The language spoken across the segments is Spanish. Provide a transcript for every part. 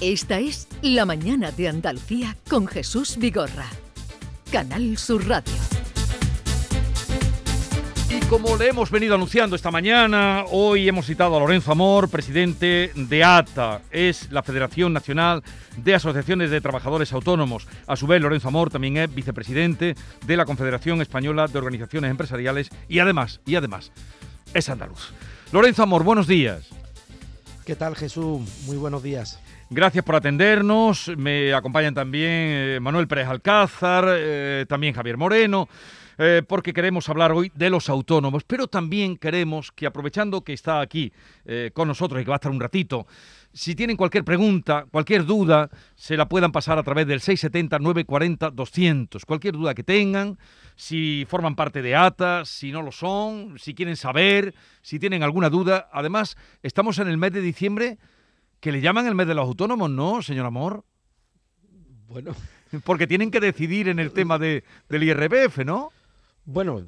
Esta es La Mañana de Andalucía con Jesús Vigorra. Canal Sur Radio. Y como le hemos venido anunciando esta mañana, hoy hemos citado a Lorenzo Amor, presidente de ATA, es la Federación Nacional de Asociaciones de Trabajadores Autónomos. A su vez, Lorenzo Amor también es vicepresidente de la Confederación Española de Organizaciones Empresariales y además, y además, es andaluz. Lorenzo Amor, buenos días. ¿Qué tal Jesús? Muy buenos días. Gracias por atendernos. Me acompañan también eh, Manuel Pérez Alcázar, eh, también Javier Moreno, eh, porque queremos hablar hoy de los autónomos, pero también queremos que aprovechando que está aquí con nosotros y que va a estar un ratito, si tienen cualquier pregunta, cualquier duda, se la puedan pasar a través del 670-940-200. Cualquier duda que tengan, si forman parte de ATA, si no lo son, si quieren saber, si tienen alguna duda. Además, estamos en el mes de diciembre que le llaman el mes de los autónomos, ¿no, señor Amor? Bueno. Porque tienen que decidir en el tema de, del IRPF, ¿no? Bueno,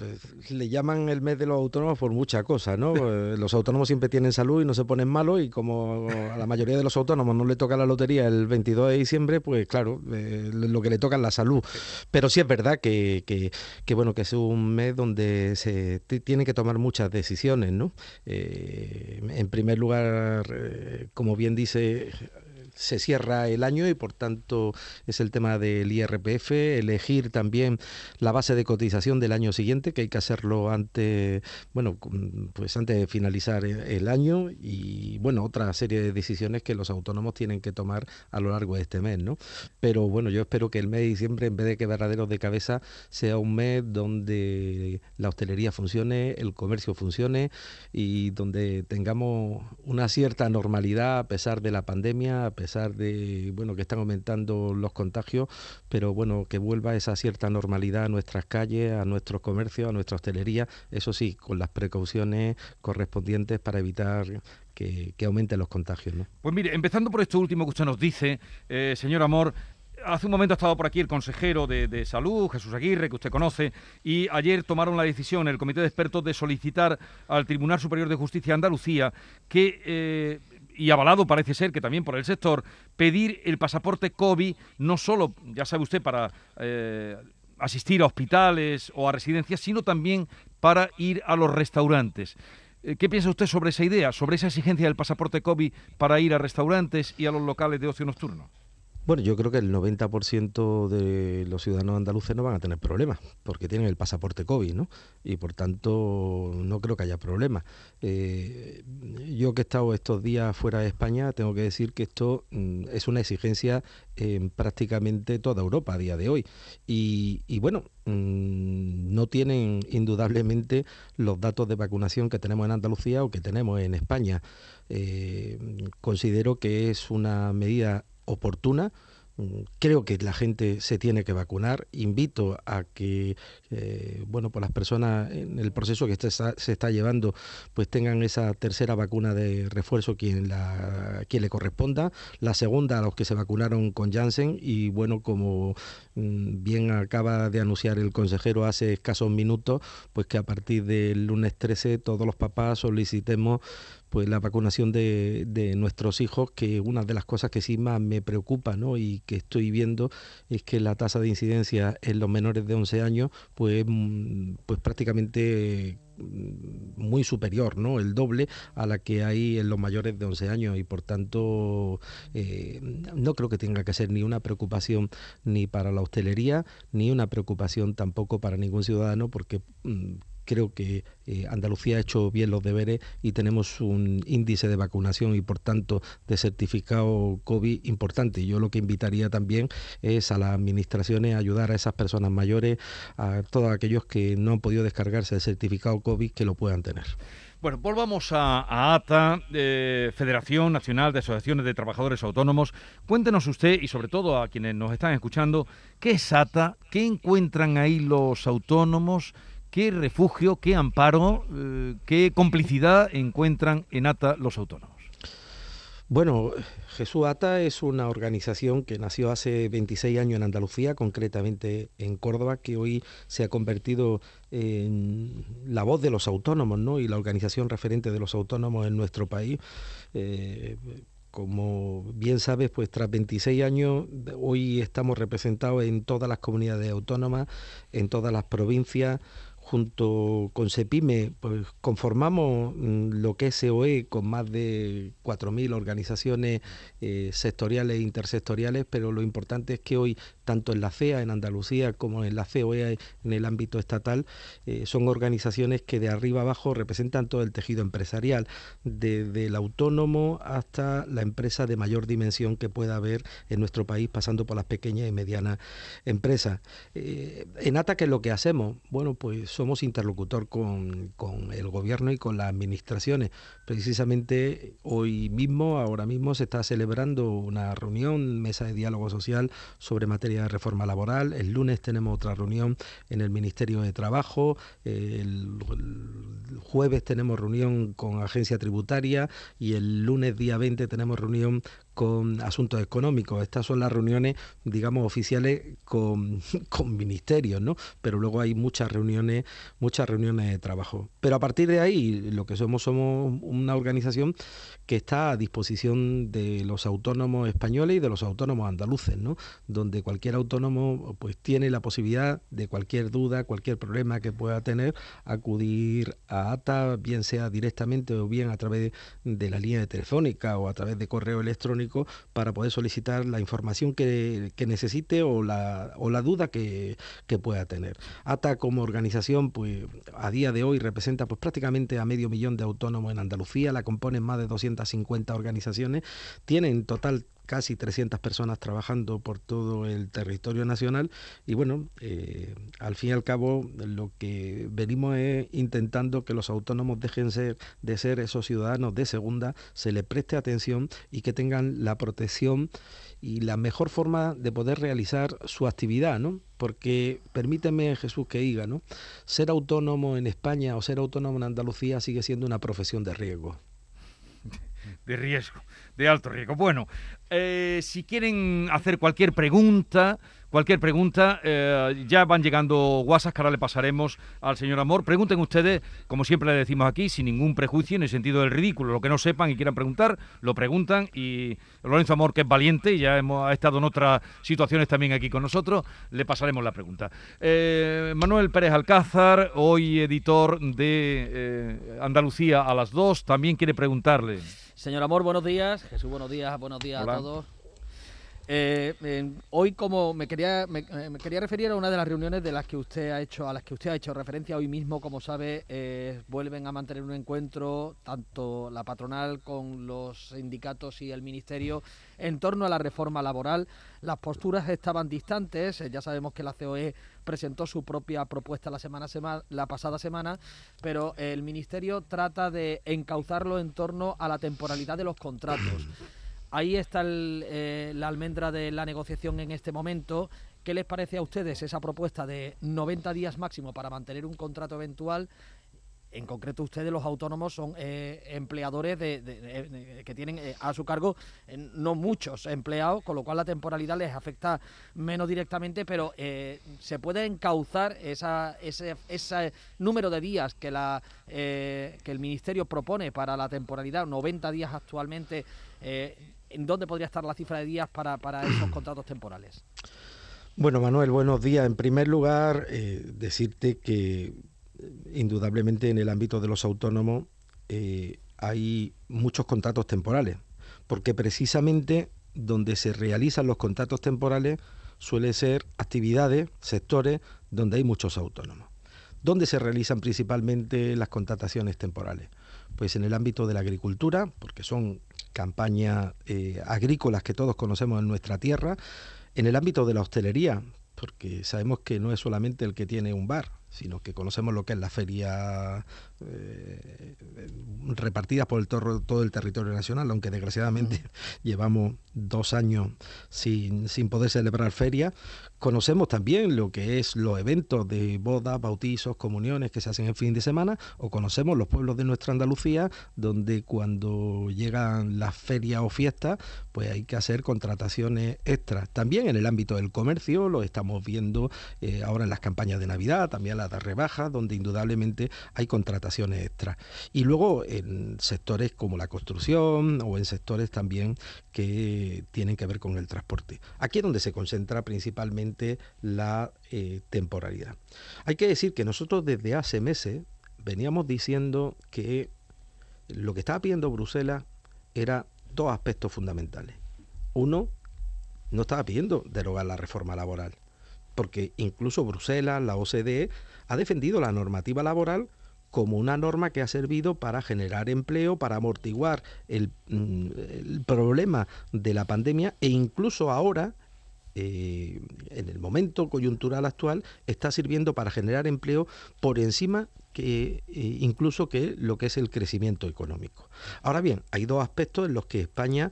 le llaman el mes de los autónomos por muchas cosas, ¿no? Eh, los autónomos siempre tienen salud y no se ponen malos y como a la mayoría de los autónomos no le toca la lotería el 22 de diciembre, pues claro, eh, lo que le toca es la salud. Pero sí es verdad que, que, bueno, que es un mes donde se tiene que tomar muchas decisiones, ¿no? Eh, en primer lugar, como bien dice se cierra el año y por tanto es el tema del IRPF, elegir también la base de cotización del año siguiente, que hay que hacerlo antes, bueno, pues antes de finalizar el año y bueno, otra serie de decisiones que los autónomos tienen que tomar a lo largo de este mes, ¿no? Pero bueno, yo espero que el mes de diciembre, en vez de quebraderos de cabeza, sea un mes donde la hostelería funcione, el comercio funcione y donde tengamos una cierta normalidad a pesar de la pandemia, a pesar pesar de bueno que están aumentando los contagios, pero bueno, que vuelva esa cierta normalidad a nuestras calles, a nuestros comercios, a nuestra hostelería, eso sí, con las precauciones correspondientes para evitar que, aumenten los contagios. ¿no? Pues mire, empezando por esto último que usted nos dice, eh, señor Amor, Hace un momento ha estado por aquí el consejero de, salud, Jesús Aguirre, que usted conoce, y ayer tomaron la decisión el comité de expertos de solicitar al Tribunal Superior de Justicia de Andalucía que eh, y avalado parece ser que también por el sector, pedir el pasaporte COVID no solo, ya sabe usted, para eh, asistir a hospitales o a residencias, sino también para ir a los restaurantes. Eh, ¿Qué piensa usted sobre esa idea, sobre esa exigencia del pasaporte COVID para ir a restaurantes y a los locales de ocio nocturno? Bueno, yo creo que el 90% de los ciudadanos andaluces no van a tener problemas, porque tienen el pasaporte COVID, ¿no? Y por tanto, no creo que haya problemas. Eh, yo que he estado estos días fuera de España, tengo que decir que esto mm, es una exigencia en prácticamente toda Europa a día de hoy. Y, bueno, mm, no tienen indudablemente los datos de vacunación que tenemos en Andalucía o que tenemos en España. Eh, considero que es una medida oportuna. Mm, creo que la gente se tiene que vacunar. Invito a que, eh, bueno, pues las personas en el proceso que se está llevando, pues tengan esa tercera vacuna de refuerzo quien, la, quien le corresponda. La segunda a los que se vacunaron con Janssen. Y bueno, como mm, bien acaba de anunciar el consejero hace escasos minutos, pues que a partir del lunes 13 todos los papás solicitemos pues la vacunación de, de, nuestros hijos, que una de las cosas que sí más me preocupa ¿no? y que estoy viendo es que la tasa de incidencia en los menores de 11 años pues, pues prácticamente mm, muy superior, ¿no? El doble a la que hay en los mayores de 11 años y por tanto eh, no creo que tenga que ser ni una preocupación ni para la hostelería ni una preocupación tampoco para ningún ciudadano porque mm, creo que eh, Andalucía ha hecho bien los deberes y tenemos un índice de vacunación y por tanto de certificado COVID importante. Yo lo que invitaría también es a las administraciones a ayudar a esas personas mayores, a todos aquellos que no han podido descargarse el certificado COVID que lo puedan tener. Bueno, volvamos a, ATA, eh, Federación Nacional de Asociaciones de Trabajadores Autónomos. Cuéntenos usted y sobre todo a quienes nos están escuchando, ¿qué es ATA? ¿Qué encuentran ahí los autónomos? Qué refugio, qué amparo, eh, qué complicidad encuentran en ATA los autónomos. Bueno, Jesús ATA es una organización que nació hace 26 años en Andalucía, concretamente en Córdoba, que hoy se ha convertido en la voz de los autónomos ¿no? y la organización referente de los autónomos en nuestro país. Eh, como bien sabes, pues tras 26 años, hoy estamos representados en todas las comunidades autónomas, en todas las provincias, junto con SEPIME, pues conformamos mm, lo que es SOE con más de 4.000 organizaciones eh, sectoriales e intersectoriales, pero lo importante es que hoy tanto en la CEA en Andalucía como en la COE en el ámbito estatal, eh, son organizaciones que de arriba abajo representan todo el tejido empresarial, desde el autónomo hasta la empresa de mayor dimensión que pueda haber en nuestro país, pasando por las pequeñas y medianas empresas. Eh, en ATA, ¿qué es lo que hacemos? Bueno, pues somos interlocutor con, con el gobierno y con las administraciones. Precisamente hoy mismo, ahora mismo, se está celebrando una reunión, mesa de diálogo social sobre materia de reforma laboral. El lunes tenemos otra reunión en el Ministerio de Trabajo. El, jueves tenemos reunión con Agencia Tributaria y el lunes día 20 tenemos reunión con asuntos económicos. Estas son las reuniones, digamos, oficiales con, con, ministerios, ¿no? Pero luego hay muchas reuniones, muchas reuniones de trabajo. Pero a partir de ahí, lo que somos, somos una organización que está a disposición de los autónomos españoles y de los autónomos andaluces, ¿no? Donde cualquier autónomo pues tiene la posibilidad de cualquier duda, cualquier problema que pueda tener, acudir a ATA, bien sea directamente o bien a través de la línea telefónica o a través de correo electrónico para poder solicitar la información que, necesite o la, o la duda que, pueda tener. ATA como organización, pues a día de hoy representa pues prácticamente a medio millón de autónomos en Andalucía, la componen más de 250 organizaciones, tienen en total casi 300 personas trabajando por todo el territorio nacional. Y bueno, eh, al fin y al cabo lo que venimos es intentando que los autónomos dejen ser, de ser esos ciudadanos de segunda, se les preste atención y que tengan la protección y la mejor forma de poder realizar su actividad, ¿no? Porque permíteme, Jesús, que diga, ¿no? Ser autónomo en España o ser autónomo en Andalucía sigue siendo una profesión de riesgo. De riesgo de alto riesgo. Bueno, eh, si quieren hacer cualquier pregunta, cualquier pregunta, eh, ya van llegando WhatsApp que ahora le pasaremos al señor Amor. Pregunten ustedes, como siempre le decimos aquí, sin ningún prejuicio, en el sentido del ridículo. Lo que no sepan y quieran preguntar, lo preguntan. Y Lorenzo Amor, que es valiente y ya hemos, ha estado en otras situaciones también aquí con nosotros, le pasaremos la pregunta. Eh, Manuel Pérez Alcázar, hoy editor de Andalucía a las dos, también quiere preguntarle. Señor Amor, buenos días. Jesús, buenos días. Buenos días a todos. Eh, hoy, como me quería, me, quería referir a una de las reuniones de las que usted ha hecho, a las que usted ha hecho referencia hoy mismo, como sabe, eh, vuelven a mantener un encuentro tanto la patronal con los sindicatos y el ministerio en torno a la reforma laboral. Las posturas estaban distantes. Eh, ya sabemos que la COE presentó su propia propuesta la semana, la pasada semana, pero el ministerio trata de encauzarlo en torno a la temporalidad de los contratos. Ahí está eh, la almendra de la negociación en este momento. ¿Qué les parece a ustedes esa propuesta de 90 días máximo para mantener un contrato eventual en concreto ustedes los autónomos son eh, empleadores que tienen eh, a su cargo no muchos empleados, con lo cual la temporalidad les afecta menos directamente, pero se puede encauzar ese, número de días que el Ministerio propone para la temporalidad, 90 días actualmente, ¿en dónde podría estar la cifra de días para, para esos contratos temporales? Bueno, Manuel, buenos días. En primer lugar, decirte que indudablemente en el ámbito de los autónomos eh, hay muchos contratos temporales, porque precisamente donde se realizan los contratos temporales suele ser actividades, sectores donde hay muchos autónomos. ¿Dónde se realizan principalmente las contrataciones temporales? Pues en el ámbito de la agricultura, porque son campañas eh, agrícolas que todos conocemos en nuestra tierra, en el ámbito de la hostelería, porque sabemos que no es solamente el que tiene un bar, sino que conocemos lo que es la feria eh, repartidas por el todo el territorio nacional, aunque desgraciadamente llevamos dos años sin, sin poder celebrar feria. Conocemos también lo que es los eventos de bodas, bautizos, comuniones que se hacen el fin de semana, o conocemos los pueblos de nuestra Andalucía, donde cuando llegan las ferias o fiestas, pues hay que hacer contrataciones extras. También en el ámbito del comercio, lo estamos viendo eh, ahora en las campañas de Navidad, también la de rebaja, donde indudablemente hay contrataciones extras. Y luego en sectores como la construcción o en sectores también que tienen que ver con el transporte. Aquí es donde se concentra principalmente la eh, temporalidad. Hay que decir que nosotros desde hace meses veníamos diciendo que lo que estaba pidiendo Bruselas era dos aspectos fundamentales. Uno, no estaba pidiendo derogar la reforma laboral, porque incluso Bruselas, la OCDE, ha defendido la normativa laboral como una norma que ha servido para generar empleo, para amortiguar el, mm, problema de la pandemia e incluso ahora eh, en el momento coyuntural actual está sirviendo para generar empleo por encima que eh, incluso que lo que es el crecimiento económico. Ahora bien, hay dos aspectos en los que España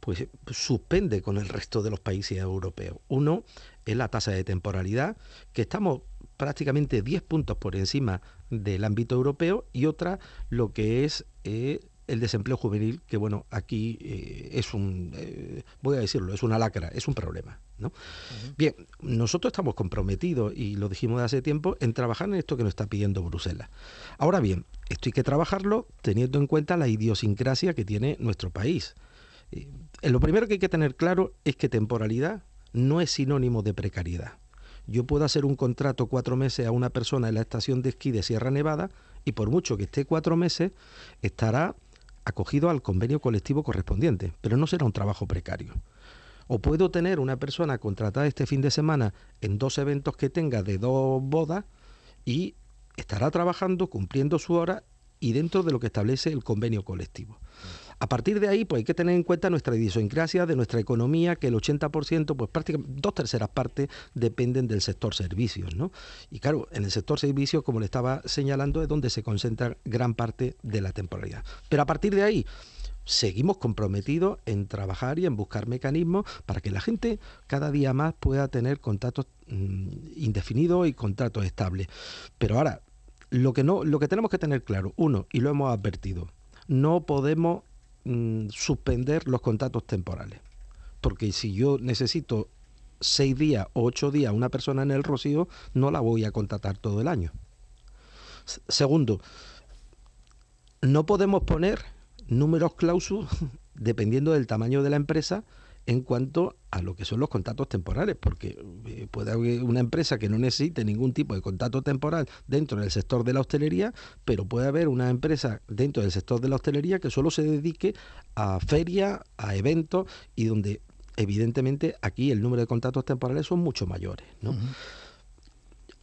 pues suspende con el resto de los países europeos. Uno es la tasa de temporalidad, que estamos prácticamente 10 puntos por encima del ámbito europeo, y otra lo que es eh, el desempleo juvenil, que bueno, aquí eh, es un, eh, voy a decirlo, es una lacra, es un problema. ¿no? Bien, nosotros estamos comprometidos, y lo dijimos hace tiempo, en trabajar en esto que nos está pidiendo Bruselas. Ahora bien, esto hay que trabajarlo teniendo en cuenta la idiosincrasia que tiene nuestro país. Eh, lo primero que hay que tener claro es que temporalidad no es sinónimo de precariedad. Yo puedo hacer un contrato cuatro meses a una persona en la estación de esquí de Sierra Nevada y por mucho que esté cuatro meses, estará acogido al convenio colectivo correspondiente, pero no será un trabajo precario. O puedo tener una persona contratada este fin de semana en dos eventos que tenga de dos bodas y estará trabajando, cumpliendo su hora y dentro de lo que establece el convenio colectivo. A partir de ahí, pues hay que tener en cuenta nuestra idiosincrasia, de nuestra economía, que el 80%, pues prácticamente dos terceras partes dependen del sector servicios, ¿no? Y claro, en el sector servicios, como le estaba señalando, es donde se concentra gran parte de la temporalidad. Pero a partir de ahí, seguimos comprometidos en trabajar y en buscar mecanismos para que la gente cada día más pueda tener contratos mm, indefinidos y contratos estables. Pero ahora, lo que no, lo que tenemos que tener claro, uno, y lo hemos advertido, no podemos Mm, suspender los contratos temporales. Porque si yo necesito seis días o ocho días una persona en el Rocío, no la voy a contratar todo el año. Segundo, no podemos poner números clausus dependiendo del tamaño de la empresa en cuanto a lo que son los contratos temporales, porque eh, puede haber una empresa que no necesite ningún tipo de contrato temporal dentro del sector de la hostelería, pero puede haber una empresa dentro del sector de la hostelería que solo se dedique a ferias, a eventos y donde evidentemente aquí el número de contratos temporales son mucho mayores.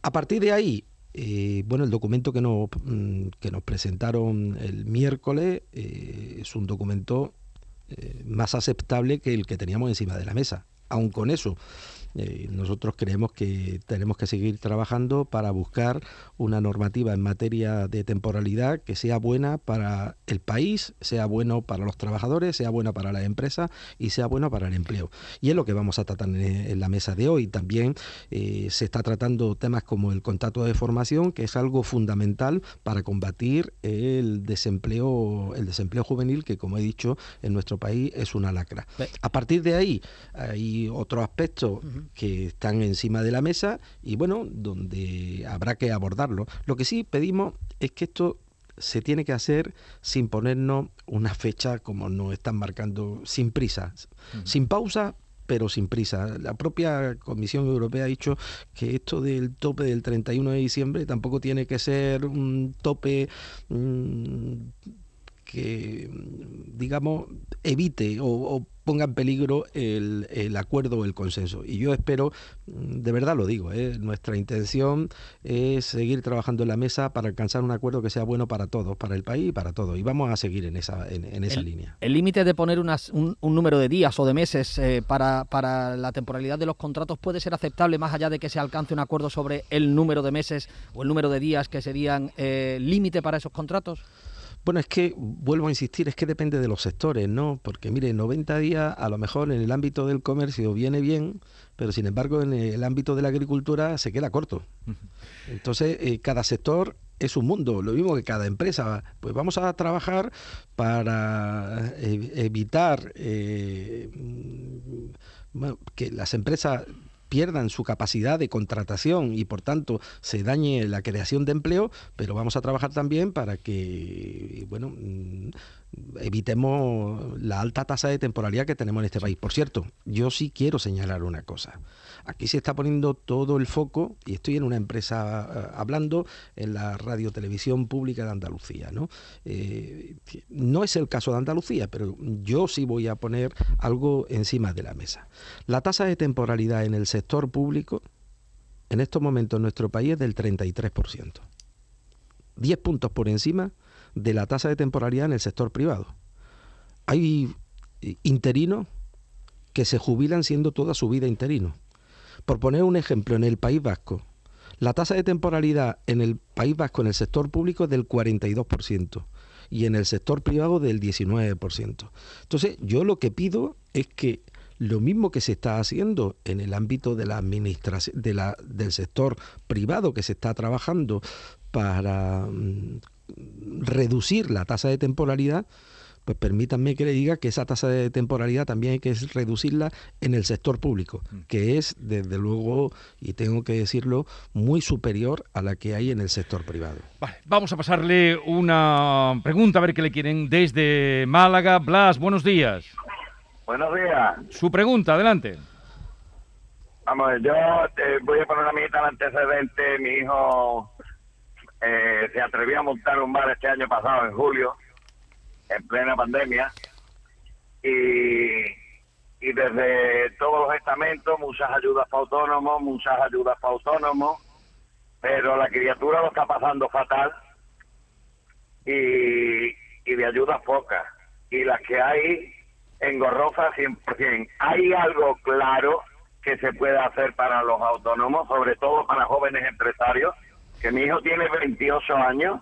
A partir de ahí, eh, bueno, el documento que nos, mm, que nos presentaron el miércoles eh, es un documento eh, más aceptable que el que teníamos encima de la mesa. Aun con eso, eh, nosotros creemos que tenemos que seguir trabajando para buscar una normativa en materia de temporalidad que sea buena para el país, sea bueno para los trabajadores, sea buena para la empresa y sea bueno para el empleo. Y es lo que vamos a tratar en, la mesa de hoy. También eh, se está tratando temas como el contrato de formación, que es algo fundamental para combatir el desempleo, el desempleo juvenil, que como he dicho, en nuestro país es una lacra. A partir de ahí hay otro aspecto que están encima de la mesa y bueno, donde habrá que abordarlo. Lo que sí pedimos es que esto se tiene que hacer sin ponernos una fecha como nos están marcando, sin prisa, sin pausa, pero sin prisa. La propia Comisión Europea ha dicho que esto del tope del 31 de diciembre tampoco tiene que ser un tope mm, que, digamos, evite o, ponga en peligro el, acuerdo o el consenso. Y yo espero, de verdad lo digo, ¿eh? nuestra intención es seguir trabajando en la mesa para alcanzar un acuerdo que sea bueno para todos, para el país y para todos. Y vamos a seguir en esa, en, esa línea. ¿El límite de poner unas, un, número de días o de meses eh, para, para la temporalidad de los contratos puede ser aceptable más allá de que se alcance un acuerdo sobre el número de meses o el número de días que serían eh, límite para esos contratos? Bueno, es que, vuelvo a insistir, es que depende de los sectores, ¿no? Porque, mire, 90 días a lo mejor en el ámbito del comercio viene bien, pero sin embargo en el ámbito de la agricultura se queda corto. Entonces, eh, cada sector es un mundo, lo mismo que cada empresa. Pues vamos a trabajar para eh, evitar eh, que las empresas pierdan su capacidad de contratación y por tanto se dañe la creación de empleo, pero vamos a trabajar también para que, bueno, mm, evitemos la alta tasa de temporalidad que tenemos en este país. Por cierto, yo sí quiero señalar una cosa. Aquí se está poniendo todo el foco, y estoy en una empresa eh, hablando en la radio televisión pública de Andalucía. ¿no? Eh, no es el caso de Andalucía, pero yo sí voy a poner algo encima de la mesa. La tasa de temporalidad en el sector público en estos momentos en nuestro país es del 33%. 10 puntos por encima de la tasa de temporalidad en el sector privado. Hay interinos que se jubilan siendo toda su vida interinos. Por poner un ejemplo, en el País Vasco, la tasa de temporalidad en el País Vasco en el sector público es del 42% y en el sector privado del 19%. Entonces, yo lo que pido es que lo mismo que se está haciendo en el ámbito de la administración de la, del sector privado que se está trabajando para mm, reducir la tasa de temporalidad, pues permítanme que le diga que esa tasa de temporalidad también hay que reducirla en el sector público, mm. que es, desde luego, y tengo que decirlo, muy superior a la que hay en el sector privado. Vale, vamos a pasarle una pregunta, a ver qué le quieren desde Málaga. Blas, buenos días. Buenos días. Su pregunta, adelante. Vamos, yo eh, voy a poner a mi el antecedente. Mi hijo eh, se atrevió a montar un bar este año pasado, en julio, en plena pandemia. Y, y desde todos los estamentos, muchas ayudas para autónomos, muchas ayudas para autónomos, pero la criatura lo está pasando fatal y, y de ayudas pocas. Y las que hay, engorrosa 100%. Hay algo claro que se puede hacer para los autónomos, sobre todo para jóvenes empresarios, que mi hijo tiene 28 años,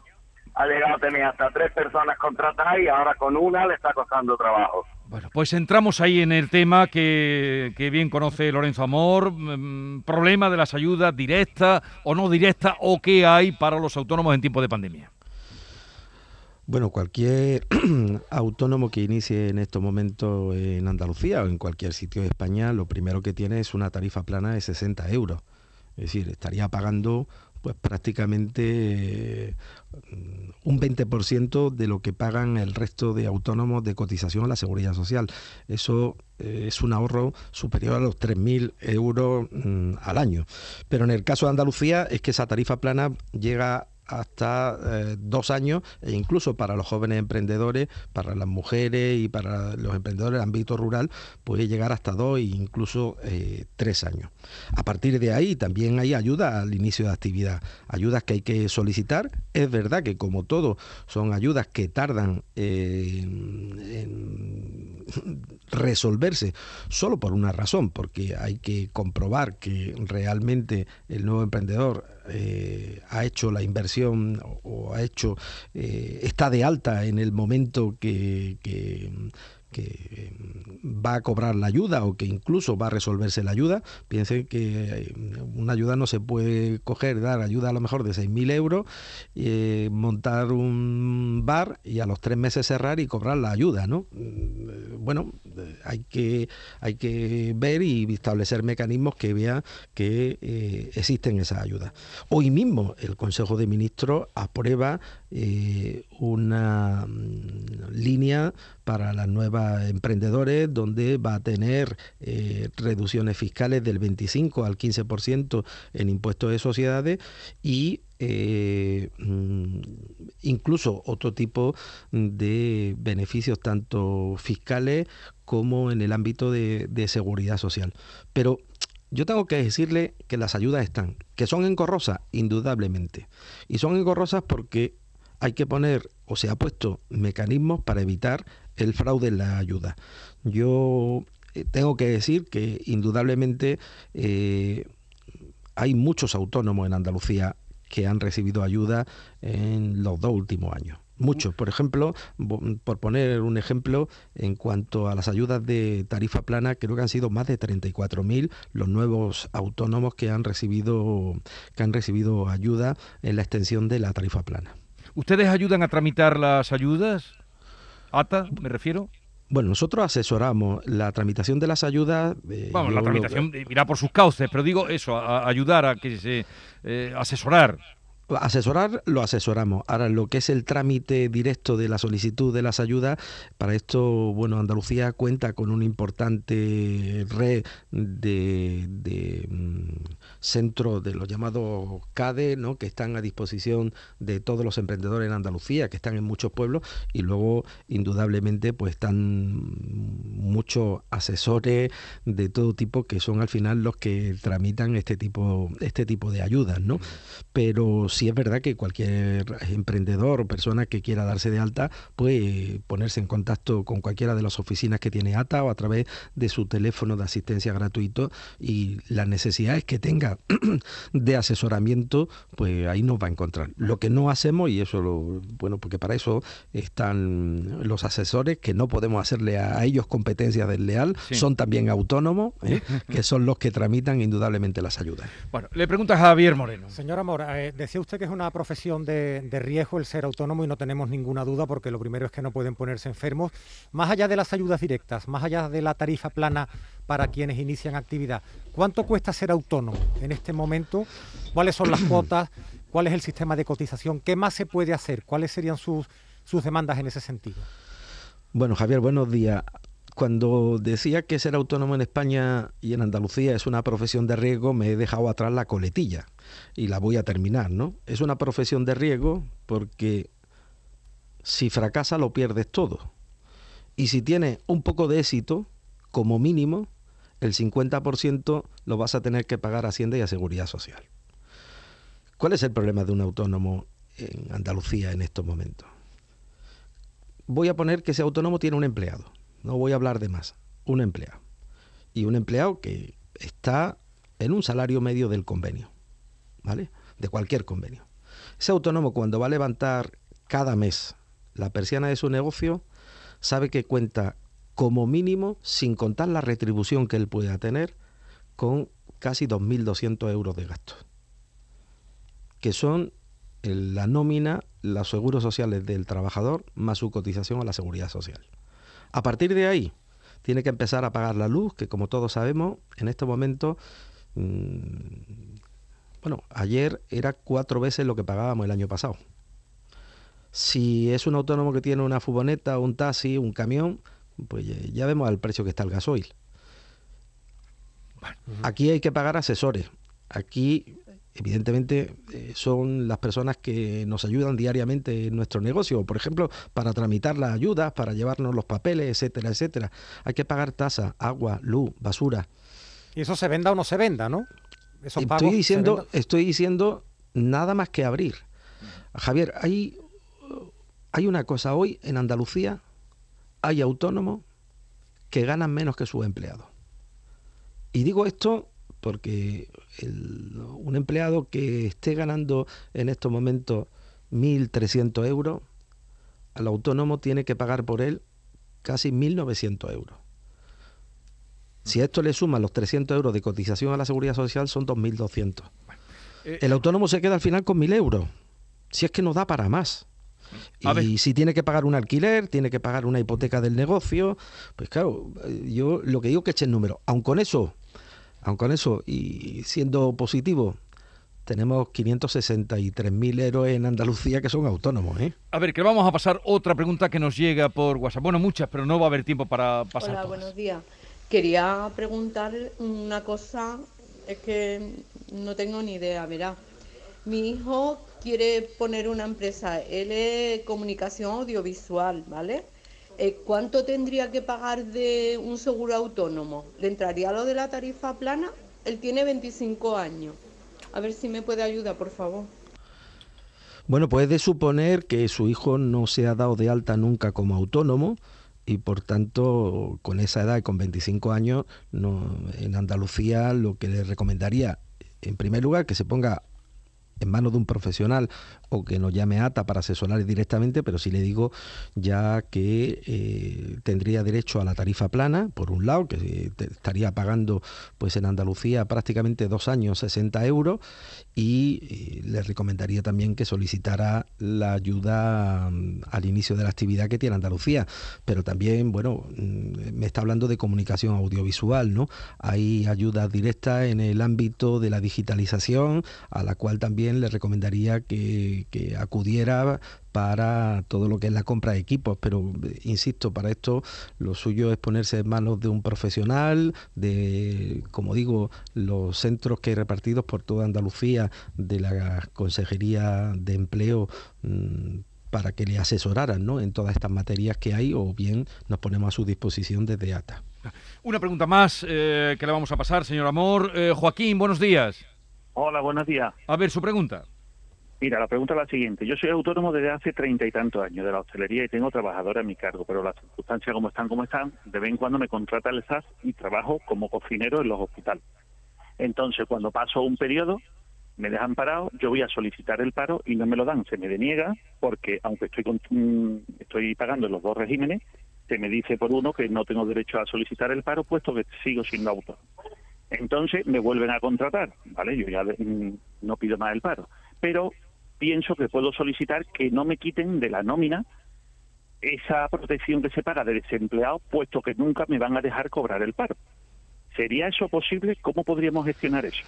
ha llegado a tener hasta tres personas contratadas y ahora con una le está costando trabajo. Bueno, pues entramos ahí en el tema que, bien conoce Lorenzo Amor, mm, problema de las ayudas directas o no directas o qué hay para los autónomos en tiempo de pandemia. Bueno, cualquier autónomo que inicie en estos momentos en Andalucía o en cualquier sitio de España, lo primero que tiene es una tarifa plana de 60 euros. Es decir, estaría pagando pues prácticamente mm, un 20% de lo que pagan el resto de autónomos de cotización a la seguridad social. Eso eh, es un ahorro superior a los 3.000 euros mm, al año. Pero en el caso de Andalucía es que esa tarifa plana llega hasta eh, dos años e incluso para los jóvenes emprendedores, para las mujeres y para los emprendedores del ámbito rural puede llegar hasta dos e incluso eh, tres años. A partir de ahí también hay ayuda al inicio de actividad, ayudas que hay que solicitar. Es verdad que como todo son ayudas que tardan en resolverse solo por una razón, porque hay que comprobar que realmente el nuevo emprendedor eh, ha hecho la inversión o, ha hecho eh, está de alta en el momento que, que que va a cobrar la ayuda o que incluso va a resolverse la ayuda. Piensen que eh, una ayuda no se puede coger, dar ayuda a lo mejor de 6.000 euros, eh, montar un bar y a los tres meses cerrar y cobrar la ayuda, ¿no? Mm, bueno, hay que, hay que ver y establecer mecanismos que vean que eh, existen esas ayudas. Hoy mismo el Consejo de Ministros aprueba una mm, línea para las nuevas emprendedores donde va a tener eh, reducciones fiscales del 25 al 15% en impuestos de sociedades y eh, mm, incluso otro tipo de beneficios tanto fiscales como en el ámbito de, de seguridad social. Pero yo tengo que decirle que las ayudas están, que son engorrosas, indudablemente. Y son engorrosas porque hay que poner o se ha puesto mecanismos para evitar el fraude en la ayuda. Yo eh, tengo que decir que indudablemente eh, hay muchos autónomos en Andalucía que han recibido ayuda en los dos últimos años. Muchos. Por ejemplo, por poner un ejemplo, en cuanto a las ayudas de tarifa plana, creo que han sido más de 34.000 los nuevos autónomos que han recibido que han recibido ayuda en la extensión de la tarifa plana. ¿Ustedes ayudan a tramitar las ayudas? ¿ATA, me refiero? Bueno, nosotros asesoramos la tramitación de las ayudas. Eh, Vamos, la tramitación irá por sus cauces, pero digo eso, ayudar a que se eh, asesorar Asesorar lo asesoramos. Ahora, lo que es el trámite directo de la solicitud de las ayudas, para esto, bueno, Andalucía cuenta con una importante red de, de mm, centros de los llamados CADE, ¿no? que están a disposición de todos los emprendedores en Andalucía, que están en muchos pueblos, y luego, indudablemente, pues están muchos asesores de todo tipo que son al final los que tramitan este tipo, este tipo de ayudas, ¿no? Pero sí es verdad que cualquier emprendedor o persona que quiera darse de alta puede ponerse en contacto con cualquiera de las oficinas que tiene ATA o a través de su teléfono de asistencia gratuito y las necesidades que tenga de asesoramiento, pues ahí nos va a encontrar. Lo que no hacemos, y eso, lo, bueno, porque para eso están los asesores, que no podemos hacerle a ellos competencias del leal, son también autónomos, ¿eh? que son los que tramitan indudablemente las ayudas. Bueno, le pregunta a Javier Moreno. Señor Amor, eh, decía usted que es una profesión de, riesgo el ser autónomo y no tenemos ninguna duda porque lo primero es que no pueden ponerse enfermos. Más allá de las ayudas directas, más allá de la tarifa plana para quienes inician actividad, ¿cuánto cuesta ser autónomo en este momento? ¿Cuáles son las cuotas? ¿Cuál es el sistema de cotización? ¿Qué más se puede hacer? ¿Cuáles serían sus, sus demandas en ese sentido? Bueno, Javier, buenos días cuando decía que ser autónomo en España y en Andalucía es una profesión de riesgo, me he dejado atrás la coletilla y la voy a terminar, ¿no? Es una profesión de riesgo porque si fracasa lo pierdes todo. Y si tienes un poco de éxito, como mínimo, el 50% lo vas a tener que pagar a Hacienda y a Seguridad Social. ¿Cuál es el problema de un autónomo en Andalucía en estos momentos? Voy a poner que ese autónomo tiene un empleado, no voy a hablar de más, un empleado. Y un empleado que está en un salario medio del convenio. ¿vale? De cualquier convenio. Ese autónomo cuando va a levantar cada mes la persiana de su negocio, sabe que cuenta como mínimo, sin contar la retribución que él pueda tener, con casi 2.200 euros de gastos, que son la nómina, los seguros sociales del trabajador más su cotización a la seguridad social. A partir de ahí, tiene que empezar a pagar la luz, que como todos sabemos, en este momento mm, bueno, ayer era cuatro veces lo que pagábamos el año pasado. Si es un autónomo que tiene una furgoneta, un taxi, un camión, pues ya vemos al precio que está el gasoil. Aquí hay que pagar asesores. Aquí, evidentemente, eh, son las personas que nos ayudan diariamente en nuestro negocio. Por ejemplo, para tramitar las ayudas, para llevarnos los papeles, etcétera, etcétera. Hay que pagar tasa, agua, luz, basura. Y eso se venda o no se venda, ¿no? estoy diciendo, estoy diciendo nada más que abrir. Javier, hay, hay una cosa hoy en Andalucía, hay autónomos que ganan menos que sus empleados. Y digo esto porque un empleado que esté ganando en estos momentos 1.300 euros, al autónomo tiene que pagar por él casi 1.900 euros. Si a esto le suman los 300 euros de cotización a la seguridad social, son 2.200. Eh, el autónomo se queda al final con 1.000 euros. Si es que no da para más. Y si tiene que pagar un alquiler, tiene que pagar una hipoteca del negocio, pues claro, yo lo que digo es que echen número. Aun con eso, aun con eso, y siendo positivo, tenemos 563.000 héroes en Andalucía que son autónomos. ¿eh? A ver, que vamos a pasar otra pregunta que nos llega por WhatsApp. Bueno, muchas, pero no va a haber tiempo para pasar. Hola, buenos días. Quería preguntar una cosa, es que no tengo ni idea, verá. Mi hijo quiere poner una empresa, él es comunicación audiovisual, ¿vale? Eh, ¿Cuánto tendría que pagar de un seguro autónomo? ¿Le entraría lo de la tarifa plana? Él tiene 25 años. A ver si me puede ayudar, por favor. Bueno, puede suponer que su hijo no se ha dado de alta nunca como autónomo, y por tanto con esa edad y con 25 años en Andalucía lo que le recomendaría en primer lugar que se ponga en manos de un profesional o que nos llame ATA para asesorar directamente, pero sí le digo ya que eh, tendría derecho a la tarifa plana, por un lado, que estaría pagando pues en Andalucía prácticamente dos años 60 euros y eh, le recomendaría también que solicitara la ayuda mm, al inicio de la actividad que tiene Andalucía, pero también, bueno, mm, me está hablando de comunicación audiovisual, ¿no? Hay ayudas directas en el ámbito de la digitalización, a la cual también le recomendaría que, acudiera para todo lo que es la compra de equipos, pero insisto, para esto lo suyo es ponerse en manos de un profesional, de, como digo, los centros que hay repartidos por toda Andalucía, de la Consejería de Empleo, mm, para que le asesoraran ¿no? en todas estas materias que hay, o bien nos ponemos a su disposición desde ATA. Una pregunta más eh, que le vamos a pasar, señor Amor. Eh, Joaquín, buenos días. Hola, buenos días. A ver, su pregunta. Mira, la pregunta es la siguiente. Yo soy autónomo desde hace treinta y tantos años de la hostelería y tengo trabajadores a mi cargo, pero las circunstancias como están, como están, de vez en cuando me contrata el SAS y trabajo como cocinero en los hospitales. Entonces, cuando paso un periodo, me dejan parado, yo voy a solicitar el paro y no me lo dan, se me deniega porque aunque estoy mm, estoy pagando en los dos regímenes, se me dice por uno que no tengo derecho a solicitar el paro puesto que sigo siendo autónomo. Entonces me vuelven a contratar, ¿vale? Yo ya mm, no pido más el paro, pero pienso que puedo solicitar que no me quiten de la nómina esa protección que se paga de desempleado, puesto que nunca me van a dejar cobrar el paro. ¿Sería eso posible? ¿Cómo podríamos gestionar eso?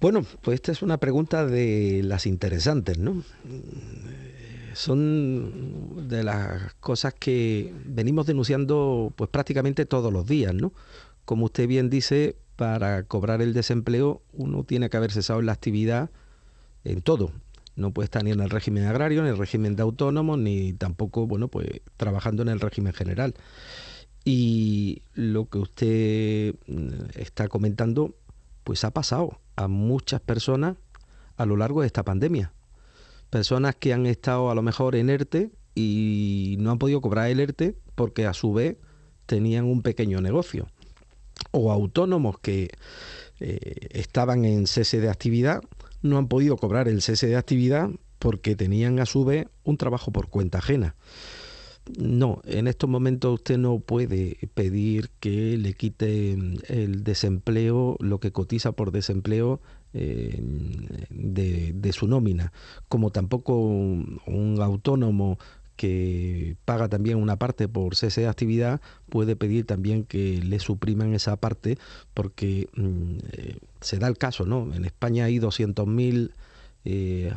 Bueno, pues esta es una pregunta de las interesantes, ¿no? Son de las cosas que venimos denunciando pues prácticamente todos los días, ¿no? como usted bien dice, para cobrar el desempleo uno tiene que haber cesado en la actividad en todo. No puede estar ni en el régimen agrario, ni en el régimen de autónomos, ni tampoco, bueno, pues trabajando en el régimen general. Y lo que usted mm, está comentando, pues ha pasado a muchas personas a lo largo de esta pandemia. Personas que han estado a lo mejor en ERTE y no han podido cobrar el ERTE porque a su vez tenían un pequeño negocio o autónomos que eh, estaban en cese de actividad no han podido cobrar el cese de actividad porque tenían a su vez un trabajo por cuenta ajena. No, en estos momentos usted no puede pedir que le quite el desempleo, lo que cotiza por desempleo eh, de, de, su nómina, como tampoco un autónomo que paga también una parte por cese de actividad, puede pedir también que le supriman esa parte porque mm, eh, se da el caso, ¿no? En España hay 200.000 eh,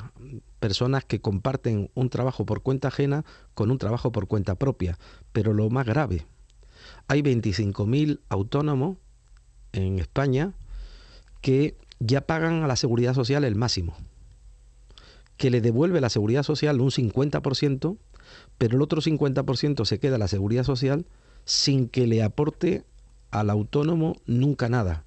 personas que comparten un trabajo por cuenta ajena con un trabajo por cuenta propia, pero lo más grave, hay 25.000 autónomos en España que ya pagan a la seguridad social el máximo, que le devuelve la seguridad social un 50% pero el otro 50% se queda a la seguridad social sin que le aporte al autónomo nunca nada.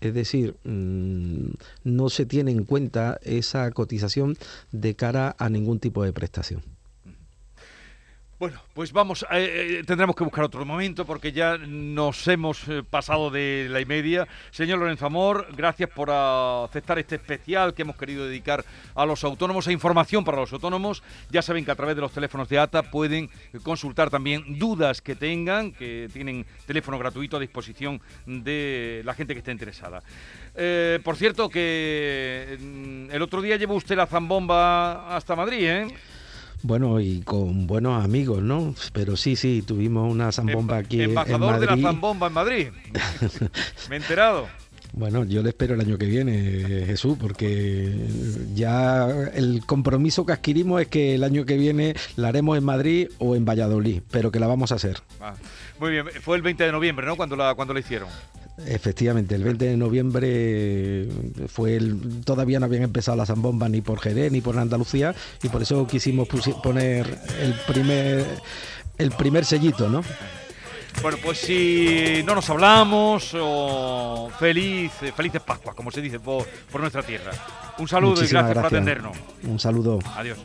Es decir, mm, no se tiene en cuenta esa cotización de cara a ningún tipo de prestación. Bueno, pues vamos, eh, eh, tendremos que buscar otro momento porque ya nos hemos eh, pasado de la y media. Señor Lorenzo Amor, gracias por aceptar este especial que hemos querido dedicar a los autónomos, a información para los autónomos. Ya saben que a través de los teléfonos de ATA pueden consultar también dudas que tengan, que tienen teléfono gratuito a disposición de la gente que esté interesada. por cierto, que mm, el otro día llevó usted la zambomba hasta Madrid, ¿eh? Bueno, y con buenos amigos, ¿no? Pero sí, sí, tuvimos una zambomba aquí en Madrid. Embajador de la zambomba en Madrid. Me he enterado. Bueno, yo le espero el año que viene, Jesús, porque ya el compromiso que adquirimos es que el año que viene la haremos en Madrid o en Valladolid, pero que la vamos a hacer. Ah, muy bien, fue el 20 de noviembre, ¿no? Cuando la, cuando la hicieron. Efectivamente, el 20 de noviembre fue el, todavía no habían empezado las zambombas ni por Jerez ni por Andalucía y por eso quisimos poner el primer el primer sellito, ¿no? Bueno, pues si no nos hablamos, feliz, felices Pascuas, como se dice por, nuestra tierra. Un saludo y gracias por atendernos. Un saludo. Adiós.